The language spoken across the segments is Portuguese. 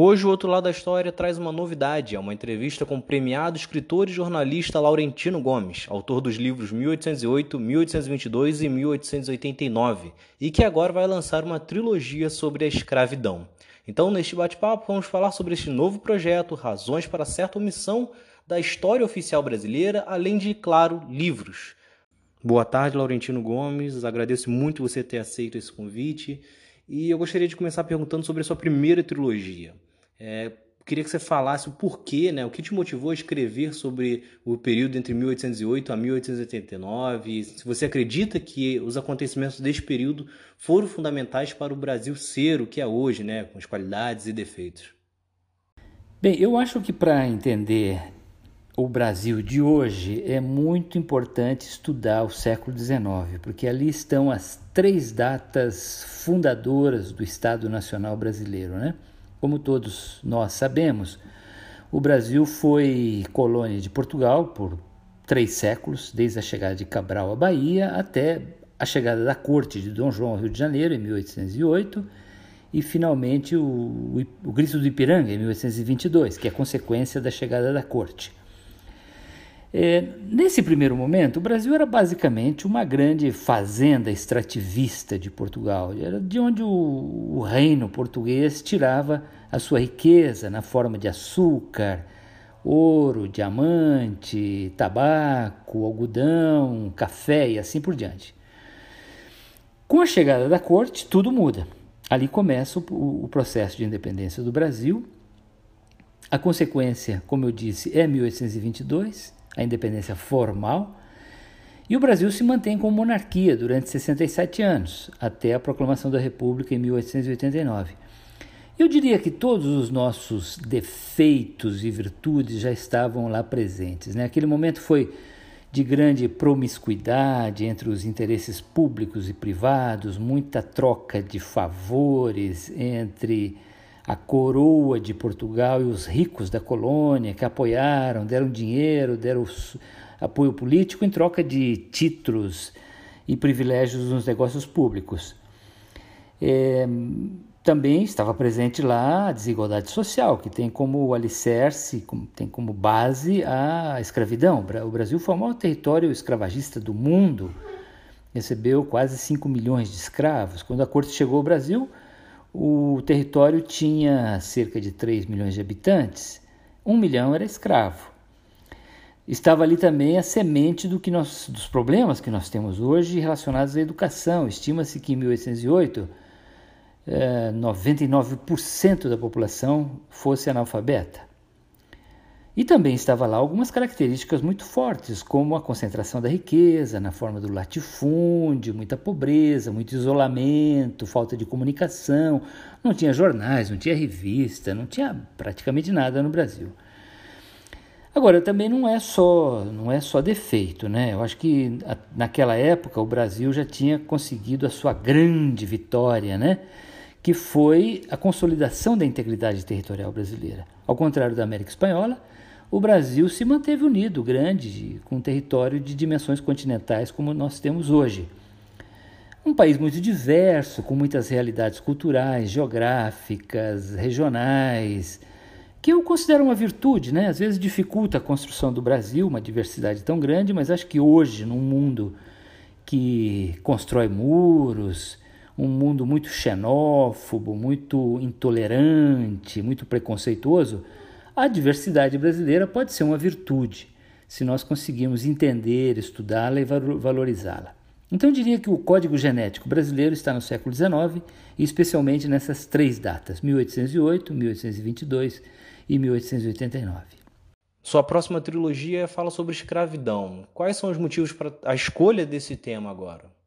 Hoje, o outro lado da história traz uma novidade: é uma entrevista com o premiado escritor e jornalista Laurentino Gomes, autor dos livros 1808, 1822 e 1889, e que agora vai lançar uma trilogia sobre a escravidão. Então, neste bate-papo, vamos falar sobre este novo projeto, razões para certa omissão da história oficial brasileira, além de, claro, livros. Boa tarde, Laurentino Gomes. Agradeço muito você ter aceito esse convite. E eu gostaria de começar perguntando sobre a sua primeira trilogia. É, queria que você falasse o porquê, né, o que te motivou a escrever sobre o período entre 1808 a 1889, se você acredita que os acontecimentos deste período foram fundamentais para o Brasil ser o que é hoje, né, com as qualidades e defeitos. Bem, eu acho que para entender o Brasil de hoje é muito importante estudar o século XIX, porque ali estão as três datas fundadoras do Estado Nacional Brasileiro, né? Como todos nós sabemos, o Brasil foi colônia de Portugal por três séculos, desde a chegada de Cabral à Bahia até a chegada da corte de Dom João ao Rio de Janeiro em 1808 e finalmente o, o, o Grito do Ipiranga em 1822, que é consequência da chegada da corte. É, nesse primeiro momento, o Brasil era basicamente uma grande fazenda extrativista de Portugal, era de onde o, o reino português tirava a sua riqueza na forma de açúcar, ouro, diamante, tabaco, algodão, café e assim por diante. Com a chegada da corte, tudo muda. Ali começa o, o processo de independência do Brasil. A consequência, como eu disse, é 1822 a independência formal, e o Brasil se mantém como monarquia durante 67 anos, até a proclamação da República em 1889. Eu diria que todos os nossos defeitos e virtudes já estavam lá presentes. Né? Aquele momento foi de grande promiscuidade entre os interesses públicos e privados, muita troca de favores entre a coroa de Portugal e os ricos da colônia que apoiaram, deram dinheiro, deram apoio político em troca de títulos e privilégios nos negócios públicos. É, também estava presente lá a desigualdade social, que tem como alicerce, tem como base a escravidão. O Brasil foi o maior território escravagista do mundo, recebeu quase 5 milhões de escravos. Quando a corte chegou ao Brasil, o território tinha cerca de 3 milhões de habitantes, um milhão era escravo. Estava ali também a semente do que nós, dos problemas que nós temos hoje relacionados à educação. Estima-se que em 1808 eh, 99% da população fosse analfabeta. E também estava lá algumas características muito fortes, como a concentração da riqueza na forma do latifúndio, muita pobreza, muito isolamento, falta de comunicação, não tinha jornais, não tinha revista, não tinha praticamente nada no Brasil. Agora, também não é só, não é só defeito, né? Eu acho que naquela época o Brasil já tinha conseguido a sua grande vitória, né? Que foi a consolidação da integridade territorial brasileira. Ao contrário da América Espanhola, o Brasil se manteve unido, grande, com um território de dimensões continentais como nós temos hoje. Um país muito diverso, com muitas realidades culturais, geográficas, regionais, que eu considero uma virtude, né? Às vezes dificulta a construção do Brasil, uma diversidade tão grande, mas acho que hoje, num mundo que constrói muros, um mundo muito xenófobo, muito intolerante, muito preconceituoso, a diversidade brasileira pode ser uma virtude, se nós conseguirmos entender, estudá-la e valorizá-la. Então, eu diria que o código genético brasileiro está no século XIX, e especialmente nessas três datas, 1808, 1822 e 1889. Sua próxima trilogia fala sobre escravidão. Quais são os motivos para a escolha desse tema agora?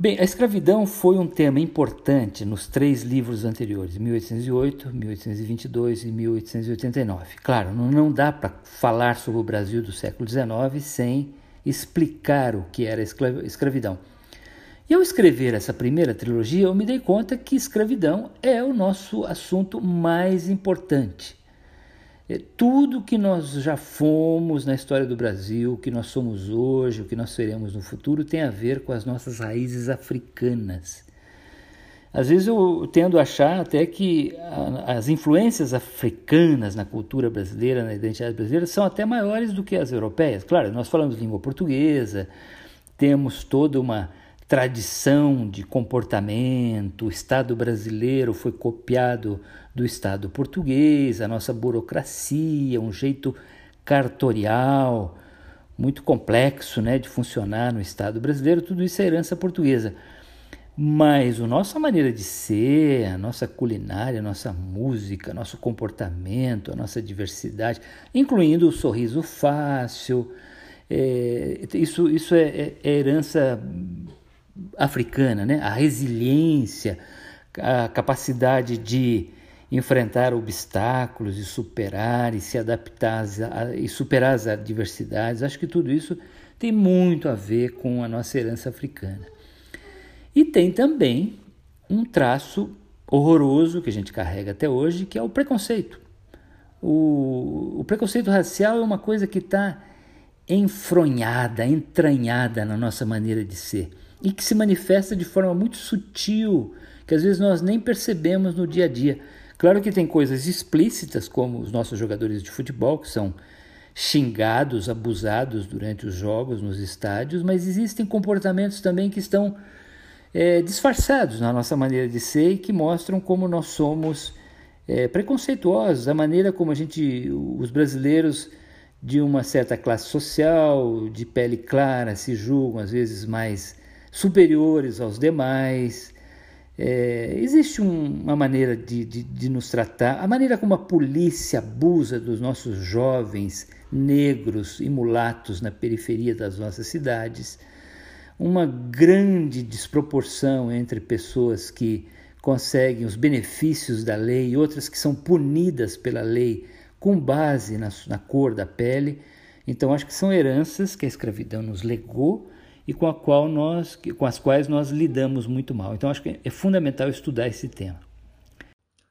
Bem, a escravidão foi um tema importante nos três livros anteriores, 1808, 1822 e 1889. Claro, não dá para falar sobre o Brasil do século XIX sem explicar o que era escravidão. E ao escrever essa primeira trilogia, eu me dei conta que escravidão é o nosso assunto mais importante. É, tudo que nós já fomos na história do Brasil, o que nós somos hoje, o que nós seremos no futuro, tem a ver com as nossas raízes africanas. Às vezes eu tendo a achar até que as influências africanas na cultura brasileira, na identidade brasileira, são até maiores do que as europeias. Claro, nós falamos língua portuguesa, temos toda uma tradição de comportamento, o Estado brasileiro foi copiado do Estado português, a nossa burocracia, um jeito cartorial muito complexo né, de funcionar no Estado brasileiro, tudo isso é herança portuguesa. Mas a nossa maneira de ser, a nossa culinária, a nossa música, nosso comportamento, a nossa diversidade, incluindo o sorriso fácil, é, isso, isso é, é, é herança africana, né? a resiliência, a capacidade de enfrentar obstáculos e superar e se adaptar a, e superar as adversidades. Acho que tudo isso tem muito a ver com a nossa herança africana. E tem também um traço horroroso que a gente carrega até hoje, que é o preconceito. O, o preconceito racial é uma coisa que está enfronhada, entranhada na nossa maneira de ser e que se manifesta de forma muito sutil, que às vezes nós nem percebemos no dia a dia. Claro que tem coisas explícitas, como os nossos jogadores de futebol, que são xingados, abusados durante os jogos nos estádios, mas existem comportamentos também que estão é, disfarçados na nossa maneira de ser e que mostram como nós somos é, preconceituosos, a maneira como a gente, os brasileiros de uma certa classe social, de pele clara, se julgam às vezes mais superiores aos demais. É, existe um, uma maneira de, de, de, nos tratar, a maneira como a polícia abusa dos nossos jovens negros e mulatos na periferia das nossas cidades, uma grande desproporção entre pessoas que conseguem os benefícios da lei e outras que são punidas pela lei com base na, na cor da pele. Então, acho que são heranças que a escravidão nos legou e com, a qual nós, com as quais nós lidamos muito mal. Então acho que é fundamental estudar esse tema.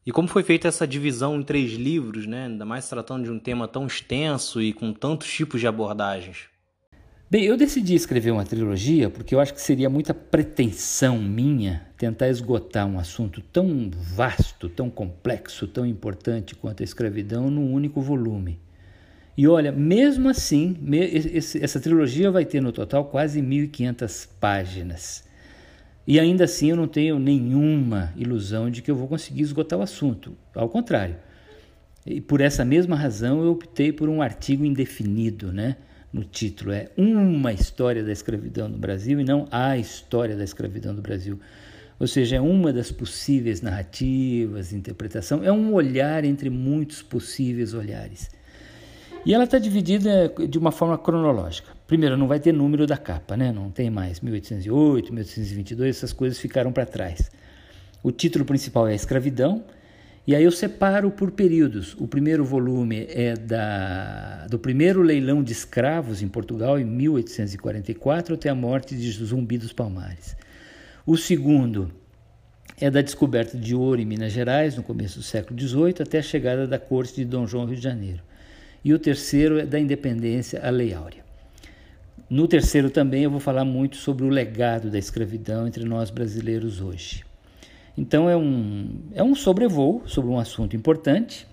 E como foi feita essa divisão em três livros, né? ainda mais tratando de um tema tão extenso e com tantos tipos de abordagens? Bem, eu decidi escrever uma trilogia porque eu acho que seria muita pretensão minha tentar esgotar um assunto tão vasto, tão complexo, tão importante quanto a escravidão num único volume. E olha, mesmo assim, essa trilogia vai ter no total quase 1.500 páginas. E ainda assim eu não tenho nenhuma ilusão de que eu vou conseguir esgotar o assunto. Ao contrário. E por essa mesma razão eu optei por um artigo indefinido, né? No título é Uma História da Escravidão no Brasil e não A História da Escravidão do Brasil. Ou seja, é uma das possíveis narrativas, interpretação, é um olhar entre muitos possíveis olhares. E ela está dividida de uma forma cronológica. Primeiro, não vai ter número da capa, né? não tem mais 1808, 1822, essas coisas ficaram para trás. O título principal é a Escravidão, e aí eu separo por períodos. O primeiro volume é da, do primeiro leilão de escravos em Portugal, em 1844, até a morte de Zumbi dos Palmares. O segundo é da descoberta de ouro em Minas Gerais, no começo do século XVIII, até a chegada da corte de Dom João Rio de Janeiro e o terceiro é da independência, a Lei Áurea. No terceiro também eu vou falar muito sobre o legado da escravidão entre nós brasileiros hoje. Então é um, é um sobrevoo sobre um assunto importante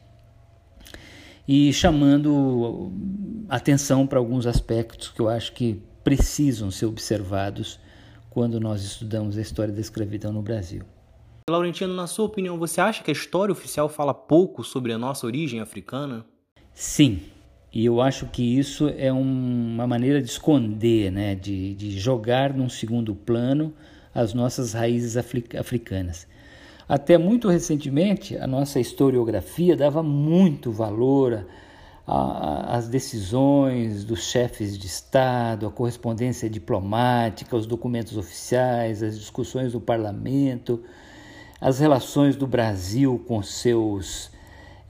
e chamando atenção para alguns aspectos que eu acho que precisam ser observados quando nós estudamos a história da escravidão no Brasil. Laurentino, na sua opinião, você acha que a história oficial fala pouco sobre a nossa origem africana? Sim, e eu acho que isso é um, uma maneira de esconder, né? de, de jogar num segundo plano as nossas raízes africanas. Até muito recentemente, a nossa historiografia dava muito valor às decisões dos chefes de Estado, à correspondência diplomática, aos documentos oficiais, às discussões do parlamento, às relações do Brasil com seus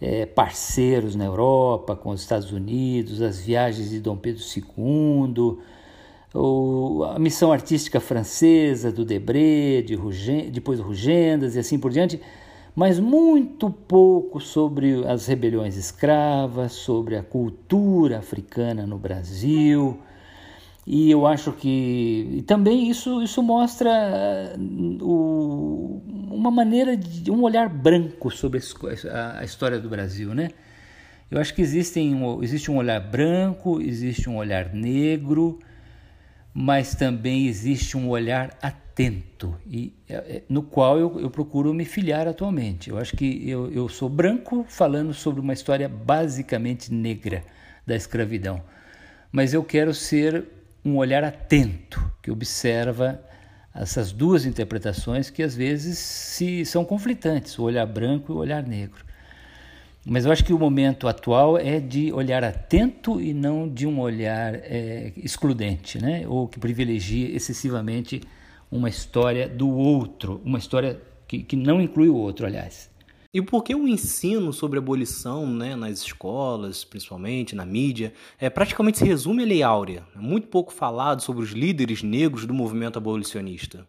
é, parceiros na Europa, com os Estados Unidos, as viagens de Dom Pedro II, a missão artística francesa do Debré, de Rugen, depois do Rugendas e assim por diante, mas muito pouco sobre as rebeliões escravas, sobre a cultura africana no Brasil. E eu acho que e também isso, isso mostra uh, o, uma maneira de um olhar branco sobre a, a, história do Brasil, né? Eu acho que existem, existe um olhar branco, existe um olhar negro, mas também existe um olhar atento e é, é, no qual eu, eu procuro me filiar atualmente. Eu acho que eu, eu sou branco falando sobre uma história basicamente negra da escravidão, mas eu quero ser um olhar atento que observa essas duas interpretações que às vezes se são conflitantes, o olhar branco e o olhar negro. Mas eu acho que o momento atual é de olhar atento e não de um olhar é, excludente, né? ou que privilegia excessivamente uma história do outro, uma história que, que não inclui o outro, aliás. E por que o ensino sobre abolição né, nas escolas, principalmente na mídia, é, praticamente se resume à Lei Áurea? É muito pouco falado sobre os líderes negros do movimento abolicionista.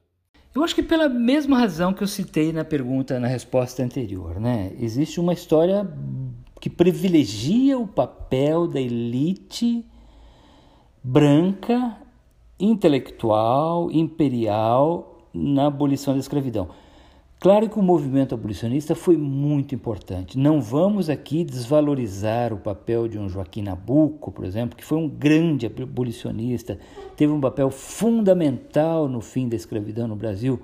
Eu acho que pela mesma razão que eu citei na pergunta, na resposta anterior, né? Existe uma história que privilegia o papel da elite branca, intelectual, imperial na abolição da escravidão. Claro que o movimento abolicionista foi muito importante. Não vamos aqui desvalorizar o papel de um Joaquim Nabuco, por exemplo, que foi um grande abolicionista, teve um papel fundamental no fim da escravidão no Brasil.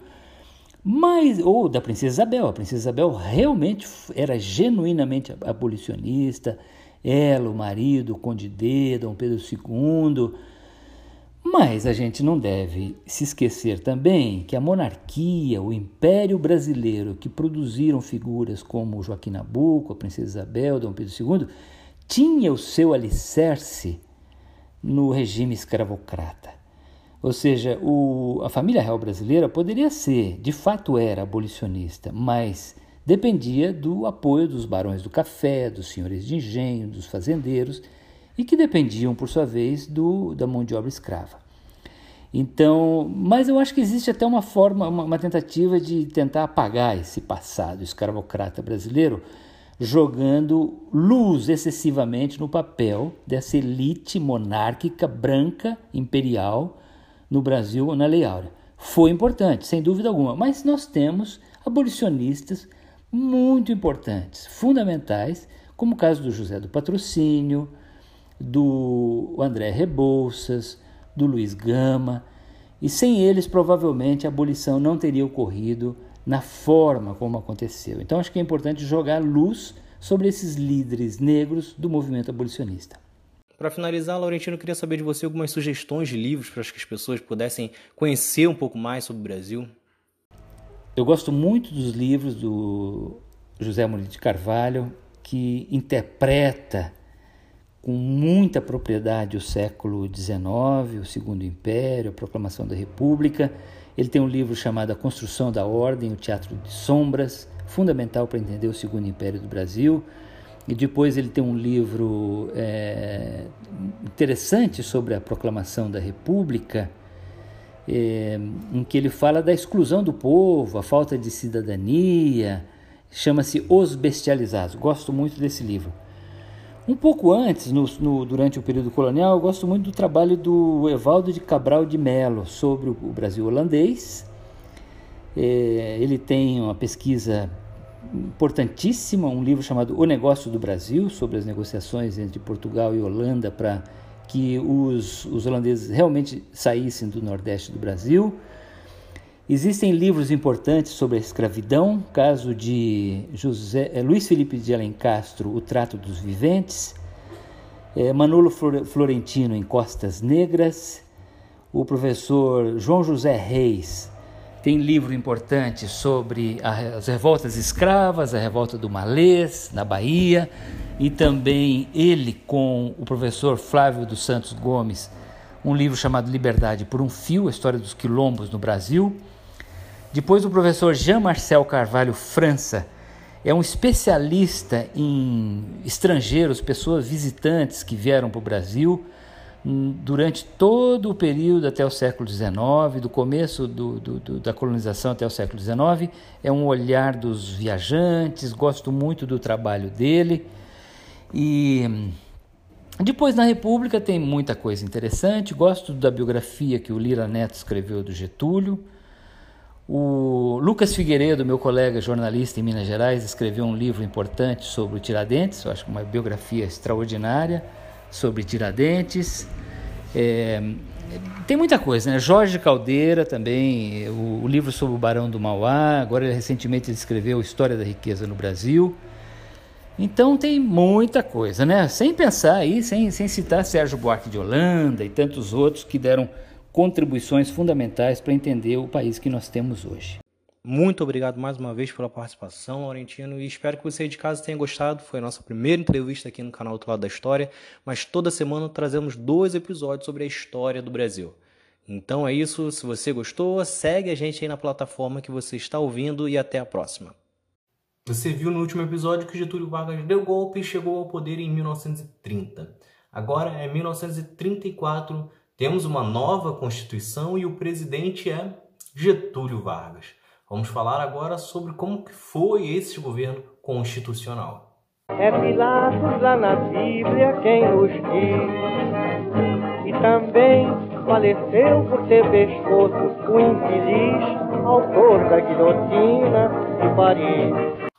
Mas, ou da Princesa Isabel, a Princesa Isabel realmente era genuinamente abolicionista, ela, o marido, o Conde D, Dom Pedro II, mas a gente não deve se esquecer também que a monarquia, o Império Brasileiro, que produziram figuras como Joaquim Nabuco, a Princesa Isabel, Dom Pedro II, tinha o seu alicerce no regime escravocrata. Ou seja, o, a família real brasileira poderia ser, de fato era abolicionista, mas dependia do apoio dos barões do café, dos senhores de engenho, dos fazendeiros e que dependiam, por sua vez, do, da mão de obra escrava. Então, mas eu acho que existe até uma forma, uma, uma tentativa de tentar apagar esse passado escravocrata brasileiro, jogando luz excessivamente no papel dessa elite monárquica branca imperial no Brasil na Lei Áurea. Foi importante, sem dúvida alguma, mas nós temos abolicionistas muito importantes, fundamentais, como o caso do José do Patrocínio, do André Rebouças, do Luiz Gama, e sem eles provavelmente a abolição não teria ocorrido na forma como aconteceu. Então acho que é importante jogar luz sobre esses líderes negros do movimento abolicionista. Para finalizar, Laurentino, eu queria saber de você algumas sugestões de livros para que as pessoas pudessem conhecer um pouco mais sobre o Brasil. Eu gosto muito dos livros do José Murilo de Carvalho, que interpreta com muita propriedade o século XIX, o Segundo Império, a Proclamação da República. Ele tem um livro chamado A Construção da Ordem, o Teatro de Sombras, fundamental para entender o Segundo Império do Brasil. E depois ele tem um livro é, interessante sobre a proclamação da República, é, em que ele fala da exclusão do povo, a falta de cidadania, chama-se Os Bestializados. Gosto muito desse livro. Um pouco antes, no, no, durante o período colonial, eu gosto muito do trabalho do Evaldo de Cabral de Mello sobre o, o Brasil holandês. É, ele tem uma pesquisa importantíssima, um livro chamado O Negócio do Brasil, sobre as negociações entre Portugal e Holanda para que os, os holandeses realmente saíssem do Nordeste do Brasil. Existem livros importantes sobre a escravidão, caso de José, é, Luiz Felipe de Alencastro, O Trato dos Viventes, é, Manolo Florentino em Costas Negras, o professor João José Reis tem livro importante sobre as revoltas escravas, a revolta do Malês, na Bahia, e também ele com o professor Flávio dos Santos Gomes, um livro chamado Liberdade por um Fio, a história dos quilombos no Brasil. Depois o professor Jean-Marcel Carvalho França é um especialista em estrangeiros, pessoas visitantes que vieram para o Brasil hum, durante todo o período até o século XIX, do começo do, do, do, da colonização até o século XIX. É um olhar dos viajantes, gosto muito do trabalho dele. E hum, Depois, na República, tem muita coisa interessante. Gosto da biografia que o Lira Neto escreveu do Getúlio. O Lucas Figueiredo, meu colega jornalista em Minas Gerais, escreveu um livro importante sobre o Tiradentes, eu acho uma biografia extraordinária sobre Tiradentes. É, tem muita coisa, né? Jorge Caldeira também, o, o, livro sobre o Barão do Mauá, agora recentemente ele escreveu História da Riqueza no Brasil. Então tem muita coisa, né? Sem pensar aí, sem, sem citar Sérgio Buarque de Holanda e tantos outros que deram contribuições fundamentais para entender o país que nós temos hoje. Muito obrigado mais uma vez pela participação, Laurentino, e espero que você de casa tenha gostado. Foi a nossa primeira entrevista aqui no canal Outro Lado da História, mas toda semana trazemos dois episódios sobre a história do Brasil. Então é isso, se você gostou, segue a gente aí na plataforma que você está ouvindo e até a próxima. Você viu no último episódio que Getúlio Vargas deu golpe e chegou ao poder em 1930. Agora é 1934, temos uma nova Constituição e o presidente é Getúlio Vargas. Vamos falar agora sobre como que foi esse governo constitucional. É Pilatos lá na Bíblia quem nos diz, e também faleceu por ter pescoço o infeliz autor da guilhotina de Paris.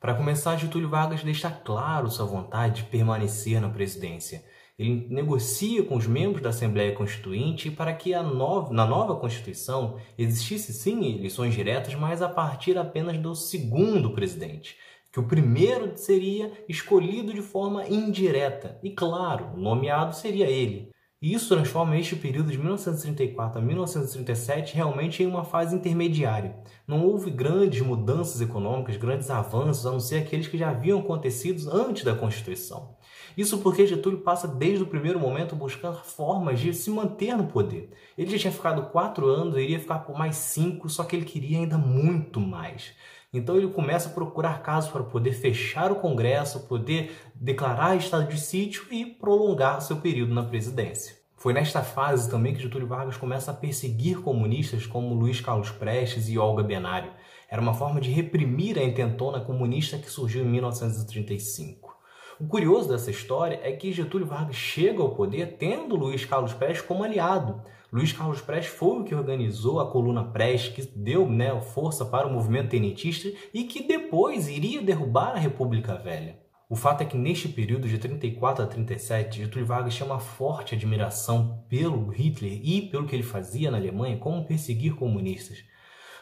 Para começar, Getúlio Vargas deixa claro sua vontade de permanecer na presidência ele negocia com os membros da Assembleia Constituinte para que nova, na nova Constituição existisse sim eleições diretas, mas a partir apenas do segundo presidente, que o primeiro seria escolhido de forma indireta e, claro, nomeado seria ele. E isso transforma este período de 1934 a 1937 realmente em uma fase intermediária. Não houve grandes mudanças econômicas, grandes avanços, a não ser aqueles que já haviam acontecido antes da Constituição. Isso porque Getúlio passa desde o primeiro momento buscando formas de se manter no poder. Ele já tinha ficado quatro anos, iria ficar por mais cinco, só que ele queria ainda muito mais. Então ele começa a procurar casos para poder fechar o Congresso, poder declarar estado de sítio e prolongar seu período na presidência. Foi nesta fase também que Getúlio Vargas começa a perseguir comunistas como Luiz Carlos Prestes e Olga Benário. Era uma forma de reprimir a intentona comunista que surgiu em 1935. O curioso dessa história é que Getúlio Vargas chega ao poder tendo Luiz Carlos Prestes como aliado. Luiz Carlos Prestes foi o que organizou a coluna Prestes, que deu né, força para o movimento tenentista e que depois iria derrubar a República Velha. O fato é que neste período de 34 a 37, Getúlio Vargas tinha uma forte admiração pelo Hitler e pelo que ele fazia na Alemanha, como perseguir comunistas.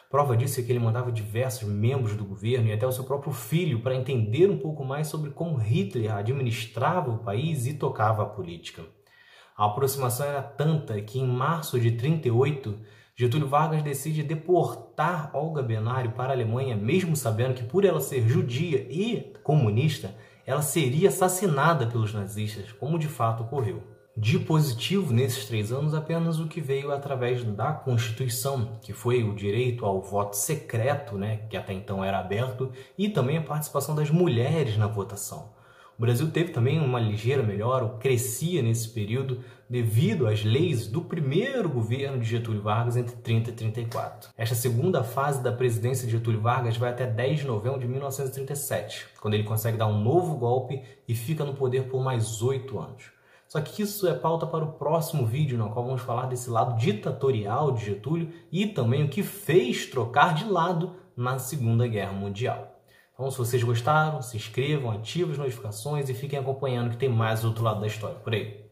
Prova disso é que ele mandava diversos membros do governo e até o seu próprio filho para entender um pouco mais sobre como Hitler administrava o país e tocava a política. A aproximação era tanta que em março de 38, Getúlio Vargas decide deportar Olga Benário para a Alemanha, mesmo sabendo que por ela ser judia e comunista, ela seria assassinada pelos nazistas, como de fato ocorreu. De positivo nesses três anos, apenas o que veio através da Constituição, que foi o direito ao voto secreto, né, que até então era aberto, e também a participação das mulheres na votação. O Brasil teve também uma ligeira melhora, ou crescia nesse período, devido às leis do primeiro governo de Getúlio Vargas entre 30 e 34. Esta segunda fase da presidência de Getúlio Vargas vai até 10 de novembro de 1937, quando ele consegue dar um novo golpe e fica no poder por mais oito anos. Só que isso é pauta para o próximo vídeo, no qual vamos falar desse lado ditatorial de Getúlio e também o que fez trocar de lado na Segunda Guerra Mundial. Então, se vocês gostaram, se inscrevam, ativem as notificações e fiquem acompanhando que tem mais outro lado da história por aí.